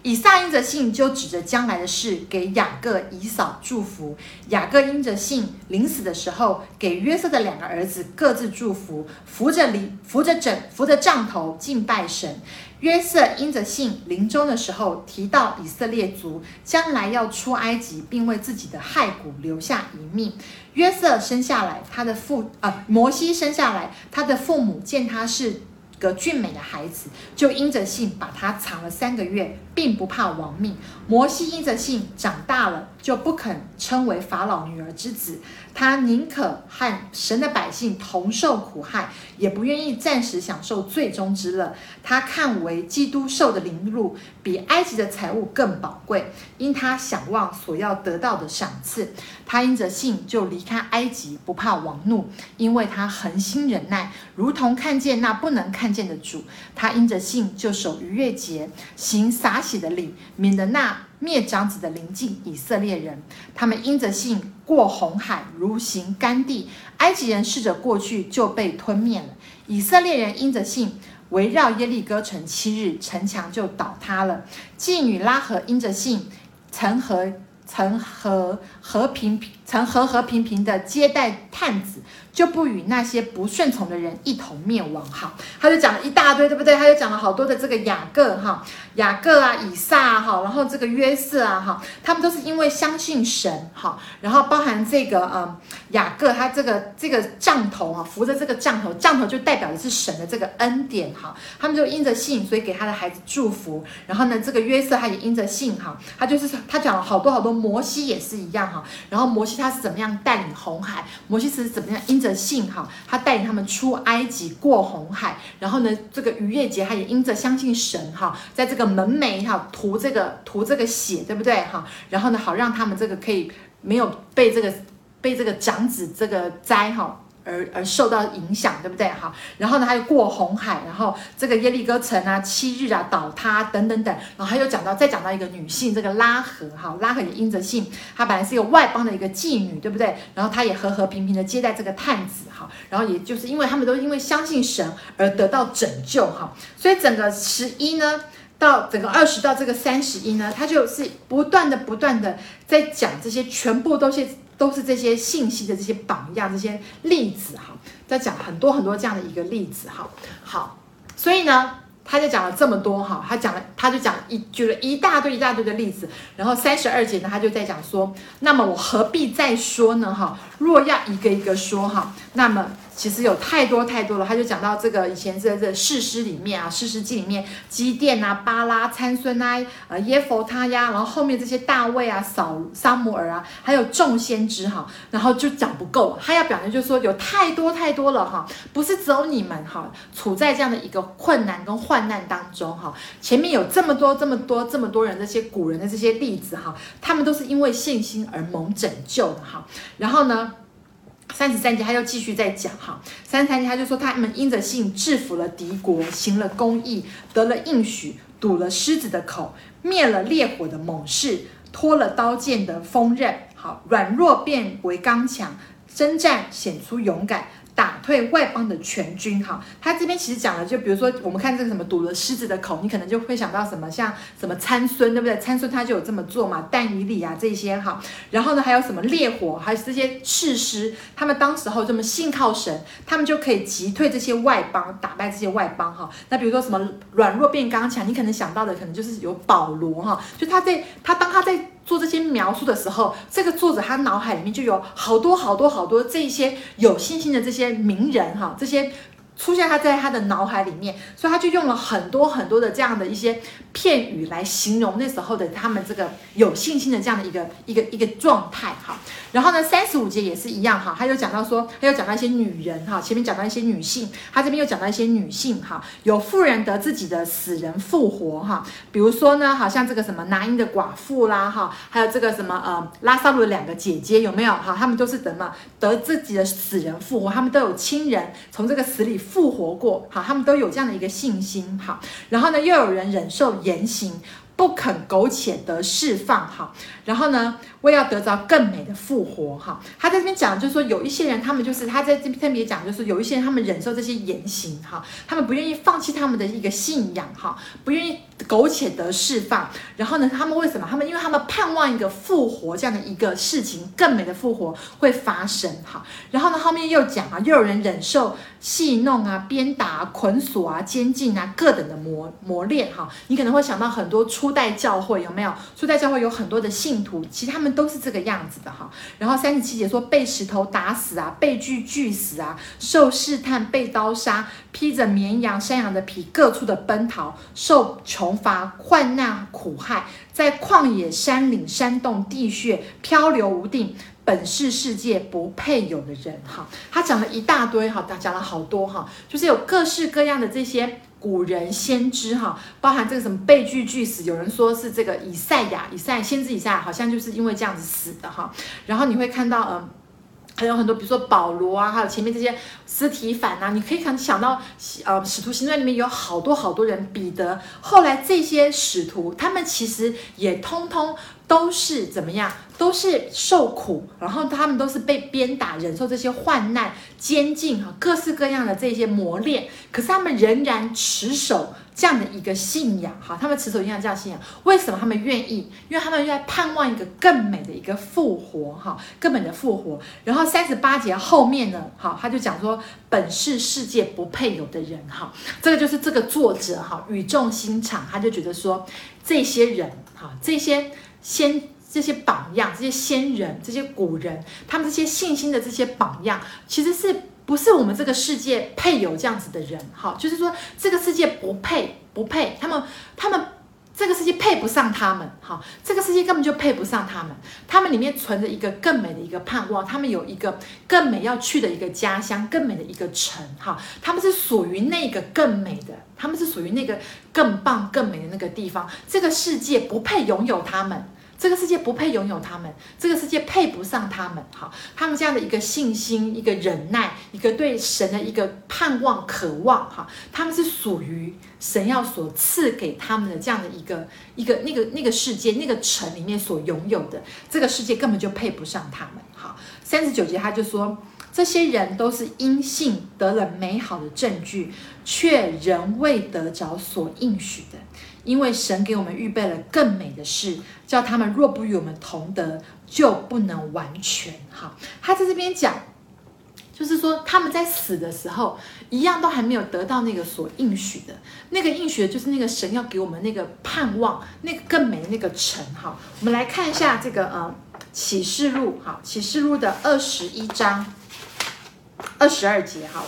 以撒因着信，就指着将来的事给雅各、以扫祝福。雅各因着信，临死的时候给约瑟的两个儿子各自祝福，扶着犁，扶着枕，扶着杖头敬拜神。约瑟因着信，临终的时候提到以色列族将来要出埃及，并为自己的骸骨留下遗命。约瑟生下来，他的父啊、摩西生下来，他的父母见他是。个俊美的孩子，就因着信把他藏了三个月，并不怕亡命。摩西因着信长大了，就不肯称为法老女儿之子，他宁可和神的百姓同受苦害，也不愿意暂时享受最终之乐。他看为基督受的凌辱，比埃及的财物更宝贵，因他想望所要得到的赏赐。他因着信就离开埃及，不怕王怒，因为他恒心忍耐，如同看见那不能看见的主。他因着信就守逾越节，行洒洗的礼，免得那灭长子的临近以色列人。他们因着信过红海，如行干地。埃及人试着过去，就被吞灭了。以色列人因着信。围绕耶利哥城七日，城墙就倒塌了。妓女拉合因着信，曾和曾和和平曾和和平平的接待探子。就不与那些不顺从的人一同灭亡。哈，他就讲了一大堆，对不对？他就讲了好多的这个雅各哈，雅各啊，以撒哈，然后这个约瑟啊哈，他们都是因为相信神哈，然后包含这个嗯雅各，他这个这个杖头啊，扶着这个杖头，杖头就代表的是神的这个恩典哈。他们就因着信，所以给他的孩子祝福。然后呢，这个约瑟他也因着信哈，他就是他讲了好多好多，摩西也是一样哈。然后摩西他他是怎么样带领红海？摩西是怎么样因着信哈，他带领他们出埃及过红海，然后呢，这个逾越节他也因着相信神哈，在这个门楣哈涂这个涂这个血，对不对哈？然后呢，好让他们这个可以没有被这个被这个长子这个灾哈。而而受到影响，对不对？好，然后呢，还有过红海，然后这个耶利哥城啊，七日啊倒塌等等等，然后还有讲到再讲到一个女性，这个拉合哈，拉合也因着信，她本来是一个外邦的一个妓女，对不对？然后她也和和平平的接待这个探子哈，然后也就是因为他们都因为相信神而得到拯救哈，所以整个十一呢，到整个二十到这个三十一呢，他就是不断的不断的在讲这些，全部都是。都是这些信息的这些榜样，这些例子哈，在讲很多很多这样的一个例子哈。好，所以呢，他就讲了这么多哈，他讲了，他就讲一举了一大堆一大堆的例子，然后三十二节呢，他就在讲说，那么我何必再说呢哈？若要一个一个说哈，那么。其实有太多太多了，他就讲到这个以前这这士师里面啊，士师记里面，基甸啊、巴拉、参孙啊、呃耶弗他呀，然后后面这些大卫啊、扫撒母耳啊，还有众先知哈，然后就讲不够，他要表达就是说有太多太多了哈，不是只有你们哈，处在这样的一个困难跟患难当中哈，前面有这么多这么多这么多人这些古人的这些例子哈，他们都是因为信心而蒙拯救的哈，然后呢？三十三节，他又继续在讲哈。三十三节，他就说他们因着信制服了敌国，行了公义，得了应许，堵了狮子的口，灭了烈火的猛士，脱了刀剑的锋刃。好，软弱变为刚强，征战显出勇敢。打退外邦的全军，哈，他这边其实讲了，就比如说我们看这个什么堵了狮子的口，你可能就会想到什么，像什么参孙，对不对？参孙他就有这么做嘛，但以礼啊这些，哈，然后呢还有什么烈火，还有这些士师，他们当时候这么信靠神，他们就可以击退这些外邦，打败这些外邦，哈。那比如说什么软弱变刚强，你可能想到的可能就是有保罗，哈，就他在他当他在。做这些描述的时候，这个作者他脑海里面就有好多好多好多这些有信心的这些名人哈，这些。出现他在他的脑海里面，所以他就用了很多很多的这样的一些片语来形容那时候的他们这个有信心的这样的一个一个一个状态哈。然后呢，三十五节也是一样哈，他又讲到说，他又讲到一些女人哈，前面讲到一些女性，他这边又讲到一些女性哈，有妇人得自己的死人复活哈，比如说呢，好像这个什么拿因的寡妇啦哈，还有这个什么呃拉撒路的两个姐姐有没有哈？他们都是怎么得自己的死人复活，他们都有亲人从这个死里。复活过，好，他们都有这样的一个信心，好，然后呢，又有人忍受言行，不肯苟且的释放，好，然后呢，为要得着更美的复活，哈，他在这边讲，就是说有一些人，他们就是他在这边特别讲，就是有一些人，他们忍受这些言行，哈，他们不愿意放弃他们的一个信仰，哈，不愿意苟且得释放，然后呢，他们为什么？他们因为他们盼望一个复活这样的一个事情，更美的复活会发生，哈，然后呢，后面又讲啊，又有人忍受戏弄啊、鞭打啊、捆锁啊、监禁啊，各等的磨磨练，哈，你可能会想到很多初代教会有没有？初代教会有很多的信徒，其实他们。都是这个样子的哈，然后三十七节说被石头打死啊，被锯锯死啊，受试探，被刀杀，披着绵羊、山羊的皮，各处的奔逃，受穷乏、患难、苦害，在旷野、山岭、山洞、地穴漂流无定，本是世界不配有的人哈。他讲了一大堆哈，他讲了好多哈，就是有各式各样的这些。古人先知哈，包含这个什么被锯锯死，有人说是这个以赛亚，以赛先知以赛亚，好像就是因为这样子死的哈。然后你会看到，嗯、还有很多，比如说保罗啊，还有前面这些斯提反呐，你可以看想到，呃，使徒行传里面有好多好多人，彼得，后来这些使徒，他们其实也通通。都是怎么样？都是受苦，然后他们都是被鞭打，忍受这些患难、监禁哈，各式各样的这些磨练。可是他们仍然持守这样的一个信仰哈，他们持守一样这样信仰。为什么他们愿意？因为他们在盼望一个更美的一个复活哈，更美的复活。然后三十八节后面呢，哈，他就讲说，本是世界不配有的人哈，这个就是这个作者哈，语重心长，他就觉得说，这些人哈，这些。先这些榜样，这些先人，这些古人，他们这些信心的这些榜样，其实是不是我们这个世界配有这样子的人？哈，就是说这个世界不配，不配，他们，他们这个世界配不上他们，哈，这个世界根本就配不上他们。他们里面存着一个更美的一个盼望，他们有一个更美要去的一个家乡，更美的一个城，哈，他们是属于那个更美的，他们是属于那个更棒、更美的那个地方。这个世界不配拥有他们。这个世界不配拥有他们，这个世界配不上他们。好，他们这样的一个信心、一个忍耐、一个对神的一个盼望、渴望，哈，他们是属于神要所赐给他们的这样的一个一个那个那个世界、那个城里面所拥有的。这个世界根本就配不上他们。好，三十九节他就说，这些人都是因信得了美好的证据，却仍未得着所应许的。因为神给我们预备了更美的事，叫他们若不与我们同德，就不能完全。哈，他在这边讲，就是说他们在死的时候，一样都还没有得到那个所应许的，那个应许的就是那个神要给我们那个盼望，那个更美的那个城。哈，我们来看一下这个呃启示录，哈，启示录的二十一章二十二节，哈，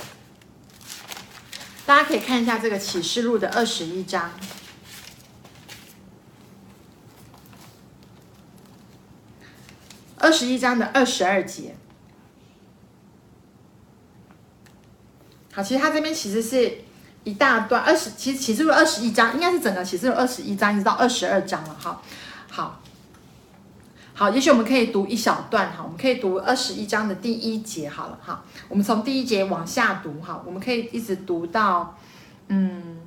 大家可以看一下这个启示录的二十一章。二十一章的二十二节，好，其实它这边其实是一大段二十，其实启示录二十一章应该是整个启示录二十一章一直到二十二章了，哈，好，好，也许我们可以读一小段，哈，我们可以读二十一章的第一节，好了，哈，我们从第一节往下读，哈，我们可以一直读到，嗯，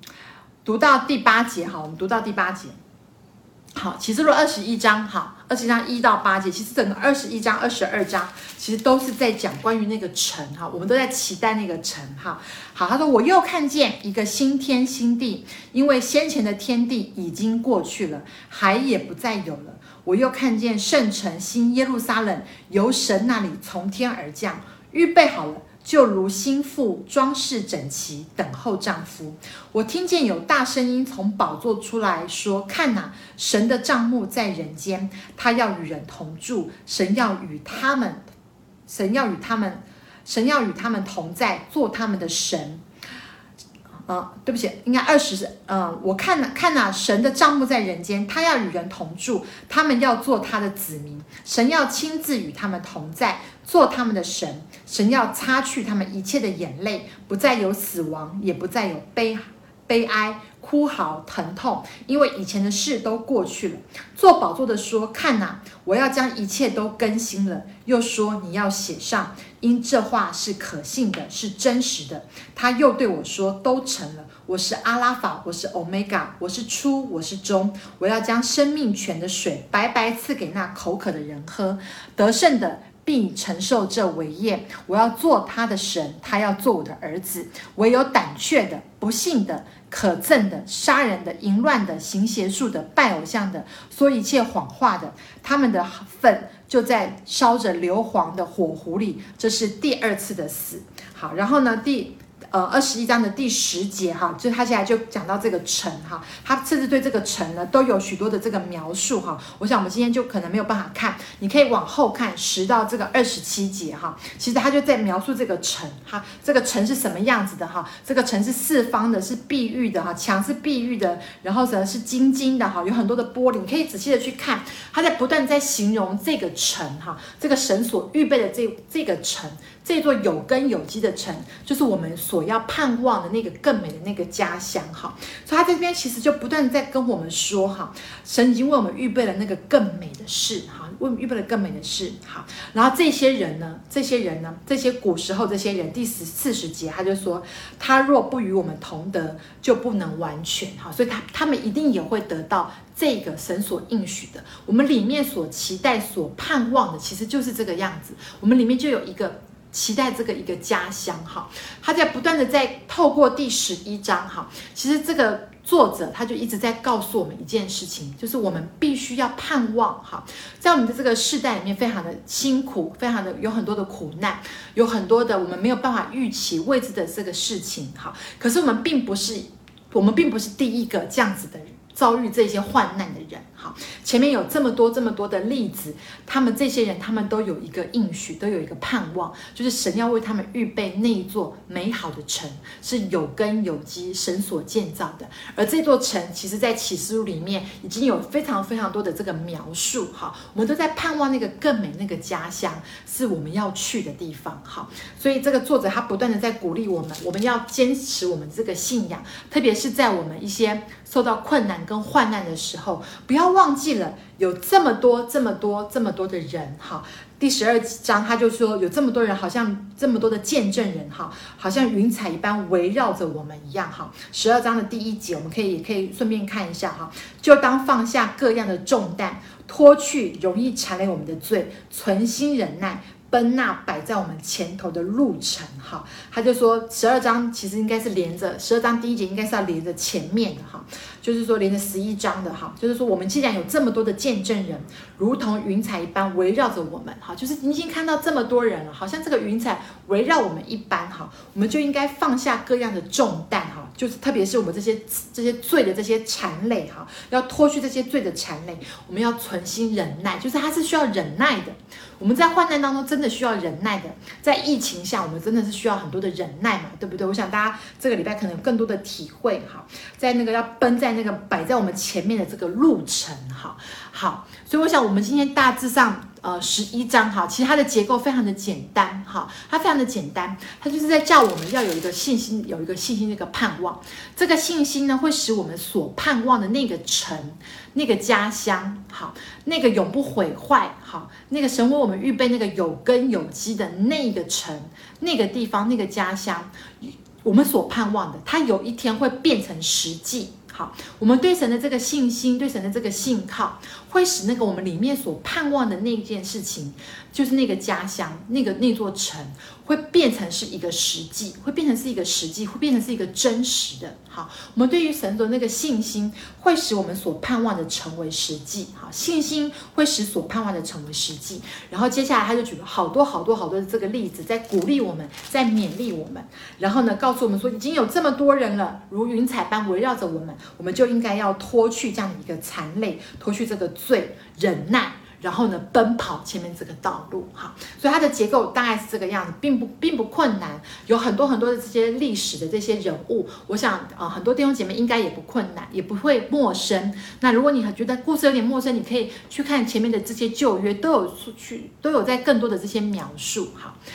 读到第八节，哈，我们读到第八节。好，启示录二十一章，好，二十一章一到八节，其实整个二十一章、二十二章，其实都是在讲关于那个城，哈，我们都在期待那个城，哈，好，他说我又看见一个新天新地，因为先前的天地已经过去了，海也不再有了，我又看见圣城新耶路撒冷由神那里从天而降，预备好了。就如心腹装饰整齐，等候丈夫。我听见有大声音从宝座出来说：“看哪，神的帐幕在人间，他要与人同住，神要与他们，神要与他们，神要与他们同在，做他们的神。”嗯，对不起，应该二十。嗯，我看了，看哪，神的帐幕在人间，他要与人同住，他们要做他的子民，神要亲自与他们同在，做他们的神。神要擦去他们一切的眼泪，不再有死亡，也不再有悲悲哀、哭嚎、疼痛，因为以前的事都过去了。坐宝座的说：“看哪，我要将一切都更新了。”又说：“你要写上。”因这话是可信的，是真实的。他又对我说：“都成了。我是阿拉法，我是欧米伽，我是初，我是终。我要将生命泉的水白白赐给那口渴的人喝。得胜的并承受这伟业。我要做他的神，他要做我的儿子。唯有胆怯的、不幸的、可憎的、杀人的、淫乱的、行邪术的、拜偶像的、说一切谎话的，他们的粪。”就在烧着硫磺的火壶里，这是第二次的死。好，然后呢，第。呃，二十一章的第十节哈，就他现在就讲到这个城哈，他甚至对这个城呢都有许多的这个描述哈。我想我们今天就可能没有办法看，你可以往后看十到这个二十七节哈。其实他就在描述这个城哈，这个城是什么样子的哈？这个城是四方的，是碧玉的哈，墙是碧玉的，然后呢是金金的哈，有很多的玻璃，你可以仔细的去看，他在不断在形容这个城哈，这个神所预备的这这个城。这座有根有基的城，就是我们所要盼望的那个更美的那个家乡，哈。所以他这边其实就不断在跟我们说，哈，神已经为我们预备了那个更美的事，哈，为我们预备了更美的事，哈。然后这些人呢，这些人呢，这些古时候这些人，第十四十节他就说，他若不与我们同得，就不能完全，哈。所以他他们一定也会得到这个神所应许的，我们里面所期待、所盼望的，其实就是这个样子。我们里面就有一个。期待这个一个家乡哈，他在不断的在透过第十一章哈，其实这个作者他就一直在告诉我们一件事情，就是我们必须要盼望哈，在我们的这个世代里面，非常的辛苦，非常的有很多的苦难，有很多的我们没有办法预期未知的这个事情哈。可是我们并不是，我们并不是第一个这样子的。遭遇这些患难的人，好，前面有这么多这么多的例子，他们这些人，他们都有一个应许，都有一个盼望，就是神要为他们预备那一座美好的城，是有根有基，神所建造的。而这座城，其实在启示录里面已经有非常非常多的这个描述，哈，我们都在盼望那个更美那个家乡，是我们要去的地方，哈。所以这个作者他不断的在鼓励我们，我们要坚持我们这个信仰，特别是在我们一些受到困难跟患难的时候，不要忘记了有这么多、这么多、这么多的人哈。第十二章他就说，有这么多人，好像这么多的见证人哈，好像云彩一般围绕着我们一样哈。十二章的第一节，我们可以也可以顺便看一下哈。就当放下各样的重担，脱去容易缠累我们的罪，存心忍耐。奔那摆在我们前头的路程。哈，他就说十二章其实应该是连着，十二章第一节应该是要连着前面的哈，就是说连着十一章的哈，就是说我们既然有这么多的见证人，如同云彩一般围绕着我们哈，就是已经看到这么多人了，好像这个云彩围绕我们一般哈，我们就应该放下各样的重担哈，就是特别是我们这些这些罪的这些缠累哈，要脱去这些罪的缠累，我们要存心忍耐，就是它是需要忍耐的。我们在患难当中真的需要忍耐的，在疫情下我们真的是需要很多的忍耐嘛，对不对？我想大家这个礼拜可能有更多的体会哈，在那个要奔在那个摆在我们前面的这个路程哈，好，所以我想我们今天大致上。呃，十一章哈，其实它的结构非常的简单哈，它非常的简单，它就是在叫我们要有一个信心，有一个信心，那个盼望。这个信心呢，会使我们所盼望的那个城、那个家乡，好，那个永不毁坏，好，那个神为我们预备那个有根有基的那个城、那个地方、那个家乡，我们所盼望的，它有一天会变成实际。好，我们对神的这个信心，对神的这个信靠，会使那个我们里面所盼望的那件事情，就是那个家乡，那个那座城，会变成是一个实际，会变成是一个实际，会变成是一个真实的。好，我们对于神的那个信心，会使我们所盼望的成为实际。好，信心会使所盼望的成为实际。然后接下来他就举了好多好多好多的这个例子，在鼓励我们，在勉励我们。然后呢，告诉我们说，已经有这么多人了，如云彩般围绕着我们。我们就应该要脱去这样的一个残累，脱去这个罪，忍耐，然后呢，奔跑前面这个道路哈。所以它的结构大概是这个样子，并不并不困难。有很多很多的这些历史的这些人物，我想啊、呃，很多弟兄姐妹应该也不困难，也不会陌生。那如果你觉得故事有点陌生，你可以去看前面的这些旧约，都有出去都有在更多的这些描述哈。